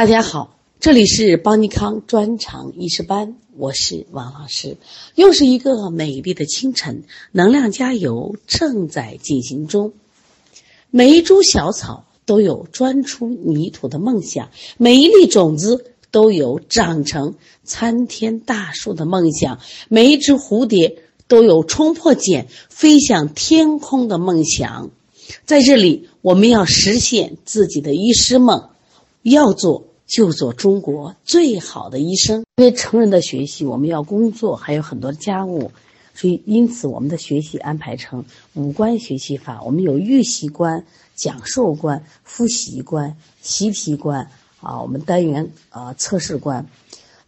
大家好，这里是邦尼康专场医师班，我是王老师。又是一个美丽的清晨，能量加油正在进行中。每一株小草都有钻出泥土的梦想，每一粒种子都有长成参天大树的梦想，每一只蝴蝶都有冲破茧飞向天空的梦想。在这里，我们要实现自己的医师梦。要做就做中国最好的医生。因为成人的学习，我们要工作，还有很多家务，所以因此我们的学习安排成五关学习法。我们有预习关、讲授关、复习关、习题关啊，我们单元啊测试关。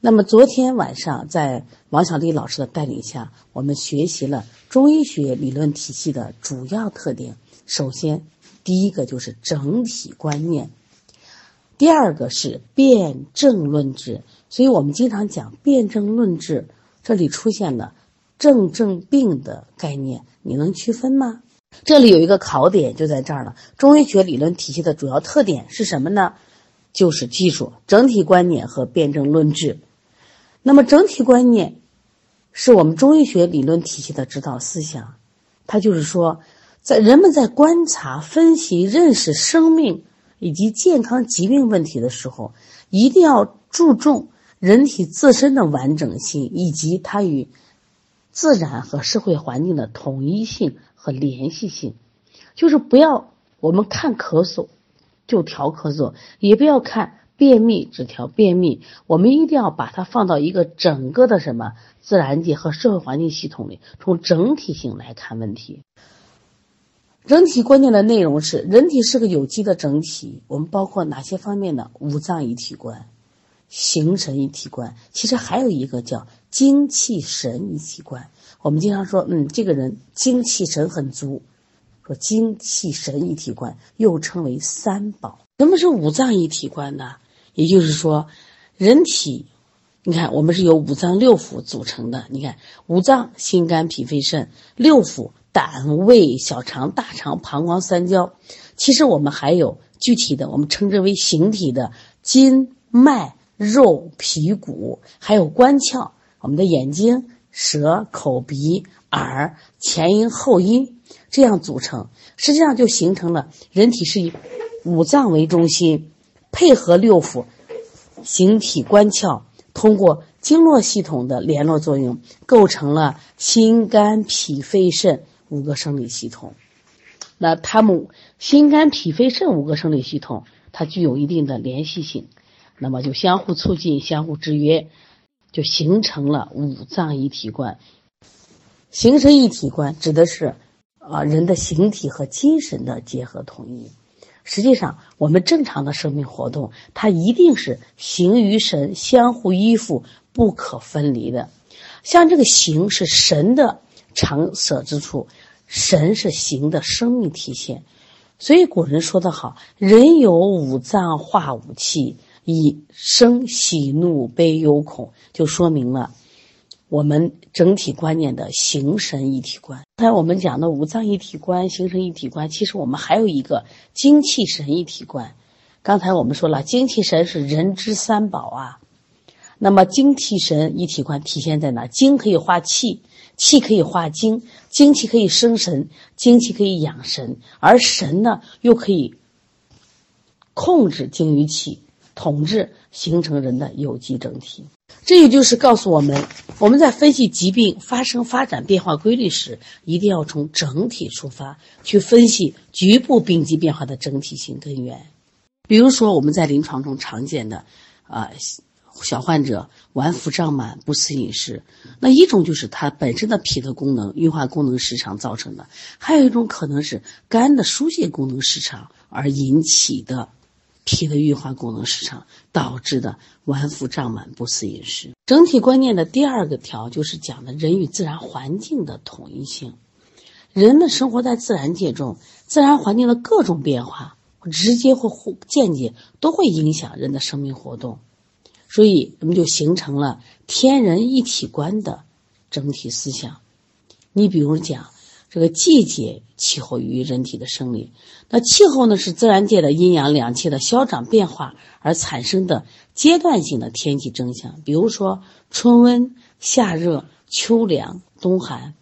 那么昨天晚上在王小丽老师的带领下，我们学习了中医学理论体系的主要特点。首先，第一个就是整体观念。第二个是辨证论治，所以我们经常讲辨证论治。这里出现了症症病的概念，你能区分吗？这里有一个考点，就在这儿了。中医学理论体系的主要特点是什么呢？就是记住整体观念和辨证论治。那么整体观念是我们中医学理论体系的指导思想，它就是说，在人们在观察、分析、认识生命。以及健康疾病问题的时候，一定要注重人体自身的完整性，以及它与自然和社会环境的统一性和联系性。就是不要我们看咳嗽就调咳嗽，也不要看便秘只调便秘。我们一定要把它放到一个整个的什么自然界和社会环境系统里，从整体性来看问题。人体观念的内容是：人体是个有机的整体。我们包括哪些方面呢？五脏一体观、形神一体观。其实还有一个叫精气神一体观。我们经常说，嗯，这个人精气神很足，说精气神一体观又称为三宝。什么是五脏一体观呢？也就是说，人体，你看我们是由五脏六腑组成的。你看五脏：心、肝、脾、肺、肾；六腑。胆、胃、小肠、大肠、膀胱、三焦，其实我们还有具体的，我们称之为形体的筋、脉、肉、皮、骨，还有官窍，我们的眼睛、舌、口、鼻、耳、前阴、后阴，这样组成，实际上就形成了人体是以五脏为中心，配合六腑，形体官窍，通过经络系统的联络作用，构成了心、肝、脾、肺、肾。五个生理系统，那它们心肝脾肺肾五个生理系统，它具有一定的联系性，那么就相互促进、相互制约，就形成了五脏一体观。形神一体观指的是啊人的形体和精神的结合统一。实际上，我们正常的生命活动，它一定是形与神相互依附、不可分离的。像这个形是神的。常舍之处，神是形的生命体现，所以古人说得好：“人有五脏化五气，以生喜怒悲忧恐。”就说明了我们整体观念的形神一体观。刚才我们讲的五脏一体观、形神一体观，其实我们还有一个精气神一体观。刚才我们说了，精气神是人之三宝啊。那么精气神一体观体现在哪？精可以化气。气可以化精，精气可以生神，精气可以养神，而神呢，又可以控制精与气，统治形成人的有机整体。这也就是告诉我们，我们在分析疾病发生、发展、变化规律时，一定要从整体出发，去分析局部病机变化的整体性根源。比如说，我们在临床中常见的，啊。小患者脘腹胀满、不思饮食，那一种就是他本身的脾的功能、运化功能失常造成的；还有一种可能是肝的疏泄功能失常而引起的脾的运化功能失常导致的脘腹胀满、不思饮食。整体观念的第二个条就是讲的人与自然环境的统一性。人们生活在自然界中，自然环境的各种变化，直接或或间接都会影响人的生命活动。所以，我们就形成了天人一体观的整体思想。你比如讲，这个季节气候与人体的生理。那气候呢，是自然界的阴阳两气的消长变化而产生的阶段性的天气征象。比如说春温、夏热、秋凉、冬寒。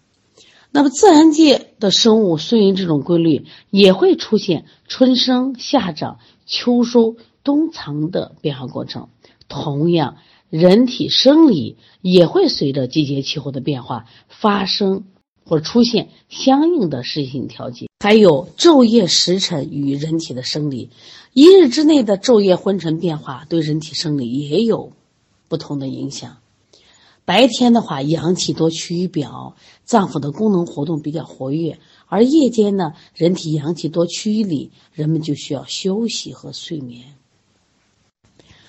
那么自然界的生物顺应这种规律，也会出现春生、夏长、秋收、冬藏的变化过程。同样，人体生理也会随着季节气候的变化发生。或出现相应的适性调节，还有昼夜时辰与人体的生理，一日之内的昼夜昏沉变化对人体生理也有不同的影响。白天的话，阳气多趋于表，脏腑的功能活动比较活跃；而夜间呢，人体阳气多趋于里，人们就需要休息和睡眠。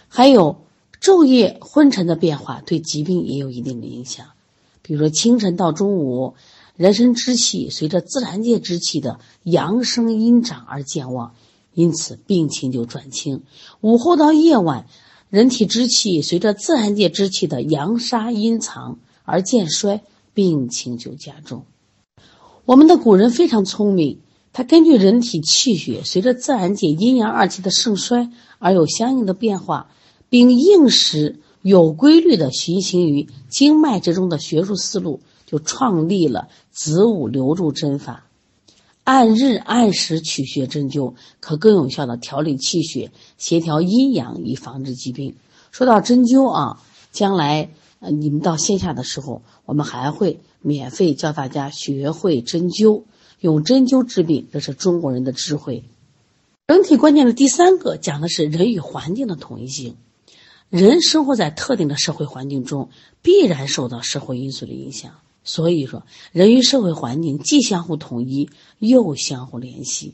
还有昼夜昏沉的变化对疾病也有一定的影响，比如说清晨到中午。人身之气随着自然界之气的阳生阴长而健旺，因此病情就转轻。午后到夜晚，人体之气随着自然界之气的阳杀阴藏而渐衰，病情就加重。我们的古人非常聪明，他根据人体气血随着自然界阴阳二气的盛衰而有相应的变化，并应时有规律的循行于经脉之中的学术思路。就创立了子午流注针法，按日按时取穴针灸，可更有效的调理气血，协调阴阳，以防治疾病。说到针灸啊，将来呃你们到线下的时候，我们还会免费教大家学会针灸，用针灸治病，这是中国人的智慧。整体观念的第三个讲的是人与环境的统一性。人生活在特定的社会环境中，必然受到社会因素的影响。所以说，人与社会环境既相互统一，又相互联系。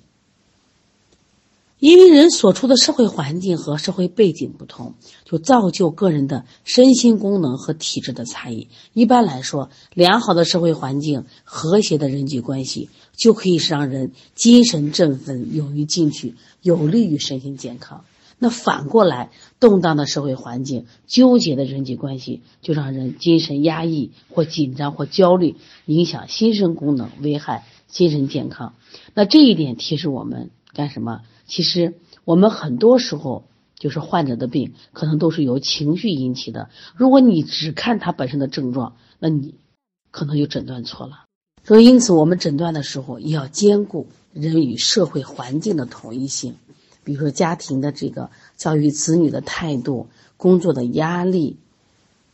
因为人所处的社会环境和社会背景不同，就造就个人的身心功能和体质的差异。一般来说，良好的社会环境、和谐的人际关系，就可以让人精神振奋、勇于进取，有利于身心健康。那反过来，动荡的社会环境、纠结的人际关系，就让人精神压抑或紧张或焦虑，影响心身功能，危害精神健康。那这一点提示我们干什么？其实我们很多时候就是患者的病，可能都是由情绪引起的。如果你只看他本身的症状，那你可能就诊断错了。所以，因此我们诊断的时候也要兼顾人与社会环境的统一性。比如说家庭的这个教育子女的态度、工作的压力，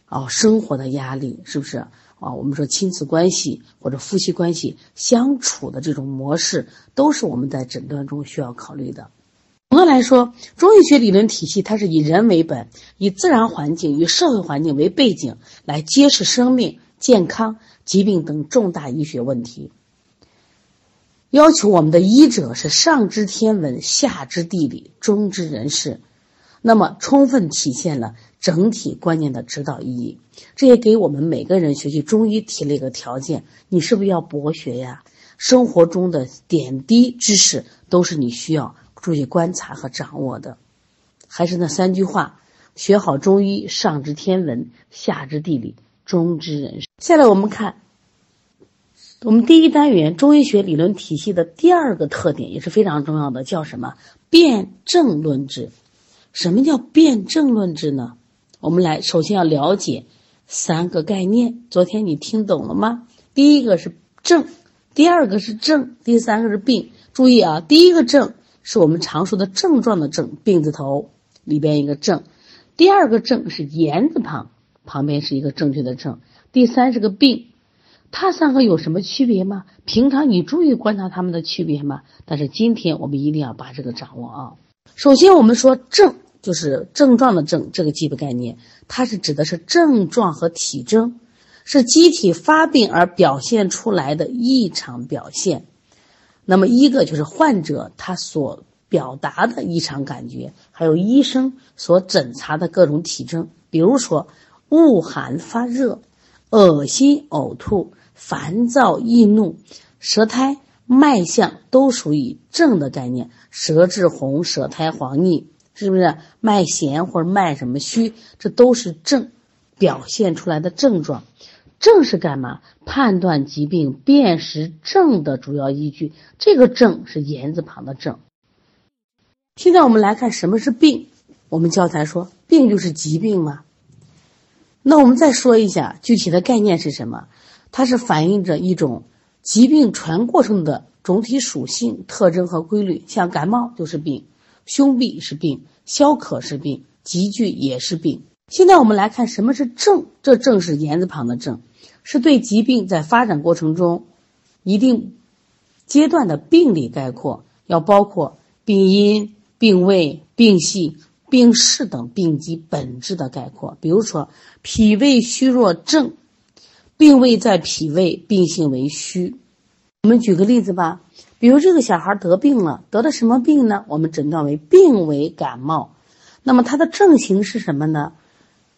哦，生活的压力，是不是啊？我们说亲子关系或者夫妻关系相处的这种模式，都是我们在诊断中需要考虑的。总的来说，中医学理论体系它是以人为本，以自然环境与社会环境为背景，来揭示生命、健康、疾病等重大医学问题。要求我们的医者是上知天文，下知地理，中知人事，那么充分体现了整体观念的指导意义。这也给我们每个人学习中医提了一个条件：你是不是要博学呀？生活中的点滴知识都是你需要注意观察和掌握的。还是那三句话：学好中医，上知天文，下知地理，中知人事。下来我们看。我们第一单元中医学理论体系的第二个特点也是非常重要的，叫什么？辨证论治。什么叫辨证论治呢？我们来首先要了解三个概念。昨天你听懂了吗？第一个是症，第二个是症，第三个是病。注意啊，第一个症是我们常说的症状的症，病字头里边一个症；第二个症是言字旁，旁边是一个正确的症；第三是个病。它三个有什么区别吗？平常你注意观察它们的区别吗？但是今天我们一定要把这个掌握啊。首先，我们说症就是症状的症，这个基本概念，它是指的是症状和体征，是机体发病而表现出来的异常表现。那么一个就是患者他所表达的异常感觉，还有医生所诊查的各种体征，比如说恶寒发热、恶心呕吐。烦躁易怒，舌苔脉象都属于症的概念。舌质红，舌苔黄腻，是不是脉弦或者脉什么虚？这都是症表现出来的症状。症是干嘛？判断疾病、辨识症的主要依据。这个症是言字旁的症。现在我们来看什么是病。我们教材说，病就是疾病嘛。那我们再说一下具体的概念是什么？它是反映着一种疾病全过程的总体属性、特征和规律。像感冒就是病，胸痹是病，消渴是病，急剧也是病。现在我们来看什么是症，这症是言字旁的症，是对疾病在发展过程中一定阶段的病理概括，要包括病因、病位、病系。病势等病机本质的概括，比如说脾胃虚弱症，病位在脾胃，病性为虚。我们举个例子吧，比如这个小孩得病了，得的什么病呢？我们诊断为病为感冒。那么他的症型是什么呢？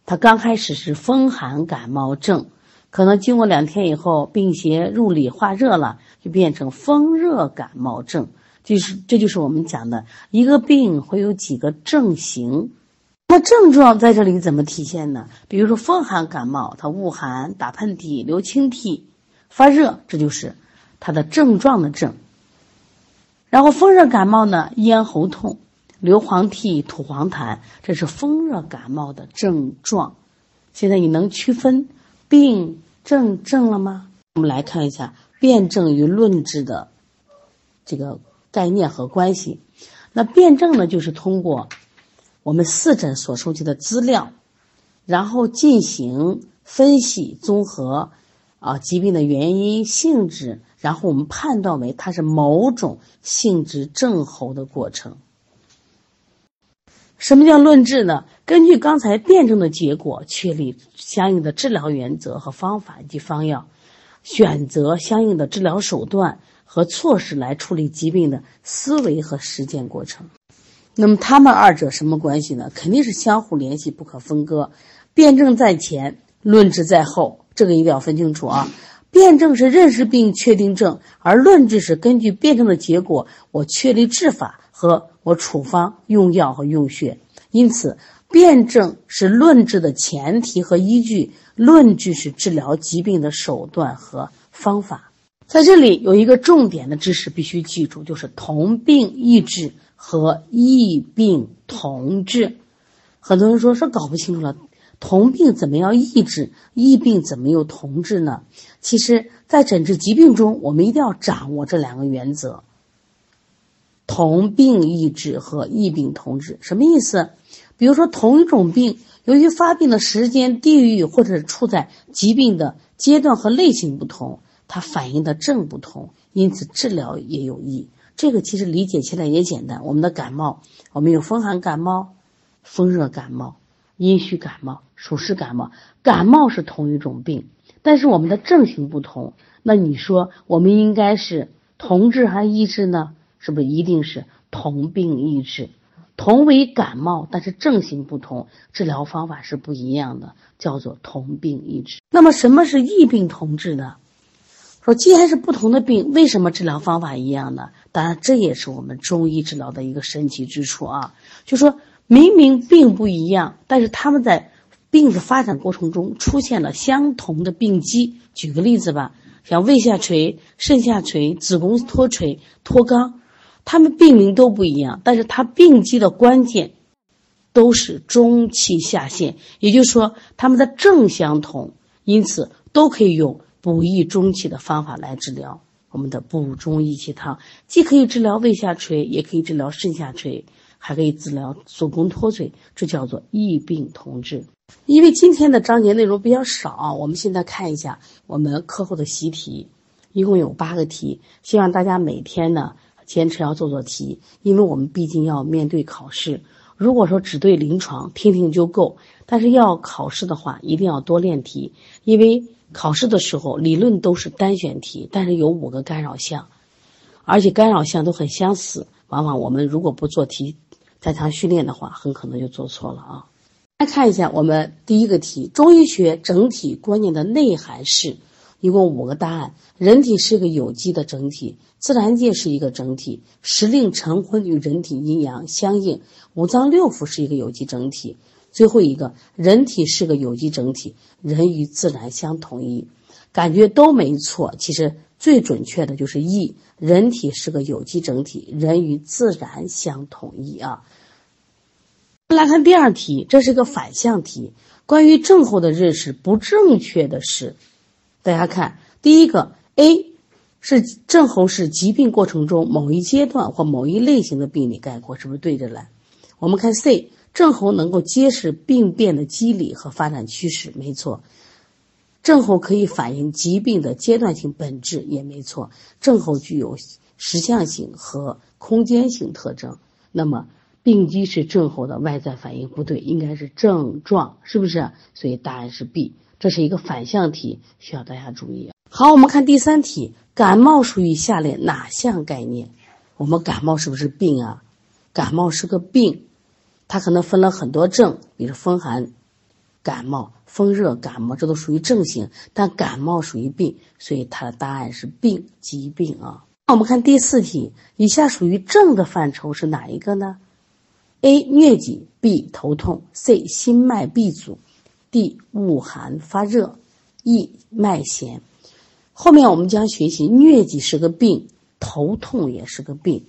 他刚开始是风寒感冒症，可能经过两天以后，病邪入里化热了，就变成风热感冒症。就是这就是我们讲的一个病会有几个症型，那症状在这里怎么体现呢？比如说风寒感冒，它恶寒、打喷嚏、流清涕、发热，这就是它的症状的症。然后风热感冒呢，咽喉痛、流黄涕、吐黄痰，这是风热感冒的症状。现在你能区分病症症了吗？我们来看一下辨证与论治的这个。概念和关系，那辩证呢，就是通过我们四诊所收集的资料，然后进行分析综合，啊，疾病的原因性质，然后我们判断为它是某种性质症候的过程。什么叫论治呢？根据刚才辩证的结果，确立相应的治疗原则和方法以及方药，选择相应的治疗手段。和措施来处理疾病的思维和实践过程，那么他们二者什么关系呢？肯定是相互联系，不可分割。辩证在前，论治在后，这个一定要分清楚啊。辩证是认识病、确定症，而论治是根据辩证的结果，我确立治法和我处方、用药和用穴。因此，辩证是论治的前提和依据，论治是治疗疾病的手段和方法。在这里有一个重点的知识必须记住，就是同病异治和异病同治。很多人说说搞不清楚了，同病怎么样异治，异病怎么又同治呢？其实，在诊治疾病中，我们一定要掌握这两个原则：同病异治和异病同治。什么意思？比如说，同一种病，由于发病的时间、地域或者处在疾病的阶段和类型不同。它反映的症不同，因此治疗也有异。这个其实理解起来也简单。我们的感冒，我们有风寒感冒、风热感冒、阴虚感冒、暑湿感冒。感冒是同一种病，但是我们的症型不同。那你说我们应该是同治还是异治呢？是不是一定是同病异治？同为感冒，但是症型不同，治疗方法是不一样的，叫做同病异治。那么什么是异病同治呢？说既然是不同的病，为什么治疗方法一样呢？当然，这也是我们中医治疗的一个神奇之处啊。就说明明病不一样，但是他们在病的发展过程中出现了相同的病机。举个例子吧，像胃下垂、肾下垂、子宫脱垂、脱肛，他们病名都不一样，但是它病机的关键都是中气下陷，也就是说他们的症相同，因此都可以用。补益中气的方法来治疗我们的补中益气汤，既可以治疗胃下垂，也可以治疗肾下垂，还可以治疗子宫脱垂，这叫做异病同治。因为今天的章节内容比较少，我们现在看一下我们课后的习题，一共有八个题，希望大家每天呢坚持要做做题，因为我们毕竟要面对考试。如果说只对临床听听就够，但是要考试的话，一定要多练题，因为。考试的时候，理论都是单选题，但是有五个干扰项，而且干扰项都很相似。往往我们如果不做题加强训练的话，很可能就做错了啊。来看一下我们第一个题：中医学整体观念的内涵是一共五个答案。人体是个有机的整体，自然界是一个整体，时令晨昏与人体阴阳相应，五脏六腑是一个有机整体。最后一个，人体是个有机整体，人与自然相统一。感觉都没错，其实最准确的就是一，人体是个有机整体，人与自然相统一啊。来看第二题，这是个反向题。关于症候的认识不正确的是，大家看第一个 A 是症候是疾病过程中某一阶段或某一类型的病理概括，是不是对着来？我们看 C 症候能够揭示病变的机理和发展趋势，没错。症候可以反映疾病的阶段性本质，也没错。症候具有时向性和空间性特征，那么。病机是症候的外在反应，不对，应该是症状，是不是？所以答案是 B，这是一个反向题，需要大家注意。好，我们看第三题，感冒属于下列哪项概念？我们感冒是不是病啊？感冒是个病，它可能分了很多症，比如风寒感冒、风热感冒，这都属于症型，但感冒属于病，所以它的答案是病，疾病啊。那我们看第四题，以下属于症的范畴是哪一个呢？A. 疟疾 B. 头痛 C. 心脉闭阻 D. 恶寒发热 E. 脉弦。后面我们将学习疟疾是个病，头痛也是个病，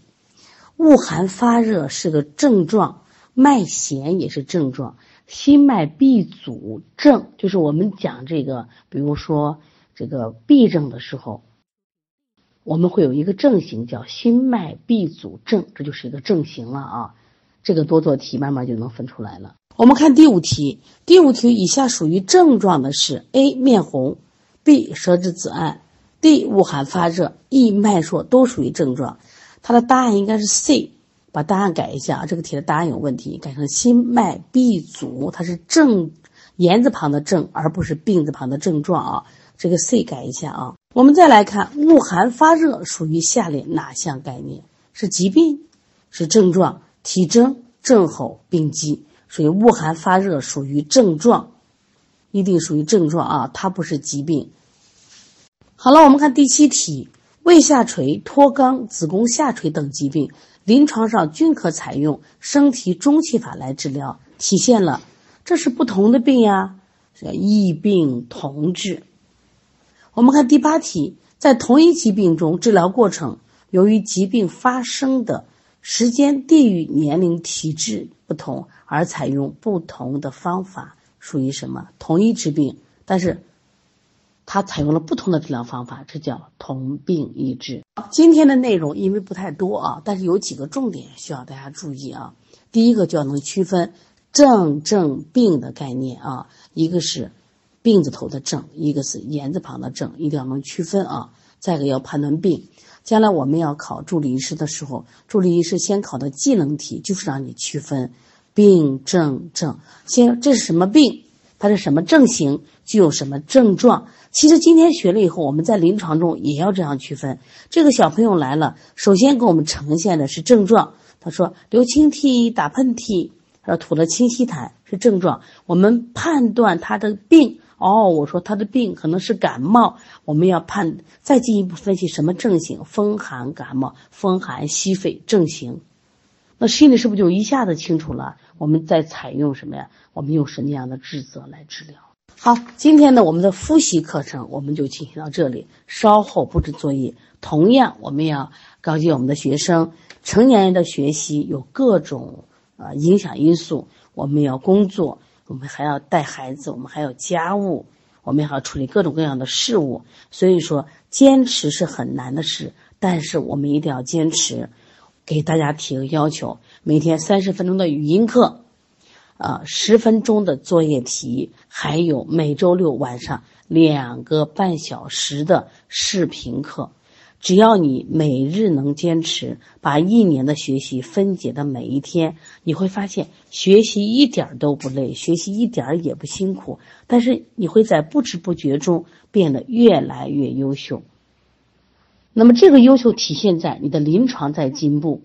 恶寒发热是个症状，脉弦也是症状，心脉闭阻症就是我们讲这个，比如说这个痹症的时候，我们会有一个症型叫心脉闭阻症，这就是一个症型了啊。这个多做题，慢慢就能分出来了。我们看第五题，第五题以下属于症状的是：A. 面红，B. 舌质紫暗，D. 恶寒发热，E. 脉数都属于症状。它的答案应该是 C。把答案改一下啊，这个题的答案有问题，改成心脉闭阻，它是症言字旁的症，而不是病字旁的症状啊。这个 C 改一下啊。我们再来看恶寒发热属于下列哪项概念？是疾病？是症状？体征、症候、病机，属于恶寒发热，属于症状，一定属于症状啊，它不是疾病。好了，我们看第七题，胃下垂、脱肛、子宫下垂等疾病，临床上均可采用升提中气法来治疗，体现了这是不同的病呀，异病同治。我们看第八题，在同一疾病中，治疗过程由于疾病发生的。时间、地域、年龄、体质不同而采用不同的方法，属于什么？同一治病，但是它采用了不同的治疗方法，这叫同病异治。今天的内容因为不太多啊，但是有几个重点需要大家注意啊。第一个就要能区分症、症、病的概念啊，一个是病字头的症，一个是言字旁的症，一定要能区分啊。再一个要判断病。将来我们要考助理医师的时候，助理医师先考的技能题就是让你区分病症症。先，这是什么病？它是什么症型？具有什么症状？其实今天学了以后，我们在临床中也要这样区分。这个小朋友来了，首先给我们呈现的是症状。他说流清涕、打喷嚏，他说吐了清稀痰是症状。我们判断他的病。哦，我说他的病可能是感冒，我们要判再进一步分析什么症型，风寒感冒，风寒吸肺症型，那心里是不是就一下子清楚了？我们再采用什么呀？我们用什么样的治则来治疗？好，今天呢，我们的复习课程我们就进行到这里，稍后布置作业。同样，我们要告诫我们的学生，成年人的学习有各种呃影响因素，我们要工作。我们还要带孩子，我们还有家务，我们还要处理各种各样的事物。所以说，坚持是很难的事，但是我们一定要坚持。给大家提个要求：每天三十分钟的语音课，啊，十分钟的作业题，还有每周六晚上两个半小时的视频课。只要你每日能坚持，把一年的学习分解的每一天，你会发现学习一点都不累，学习一点也不辛苦。但是你会在不知不觉中变得越来越优秀。那么这个优秀体现在你的临床在进步，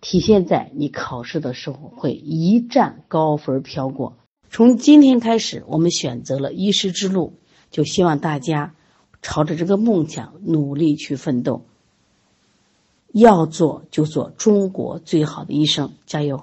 体现在你考试的时候会一战高分飘过。从今天开始，我们选择了医师之路，就希望大家。朝着这个梦想努力去奋斗。要做就做中国最好的医生，加油！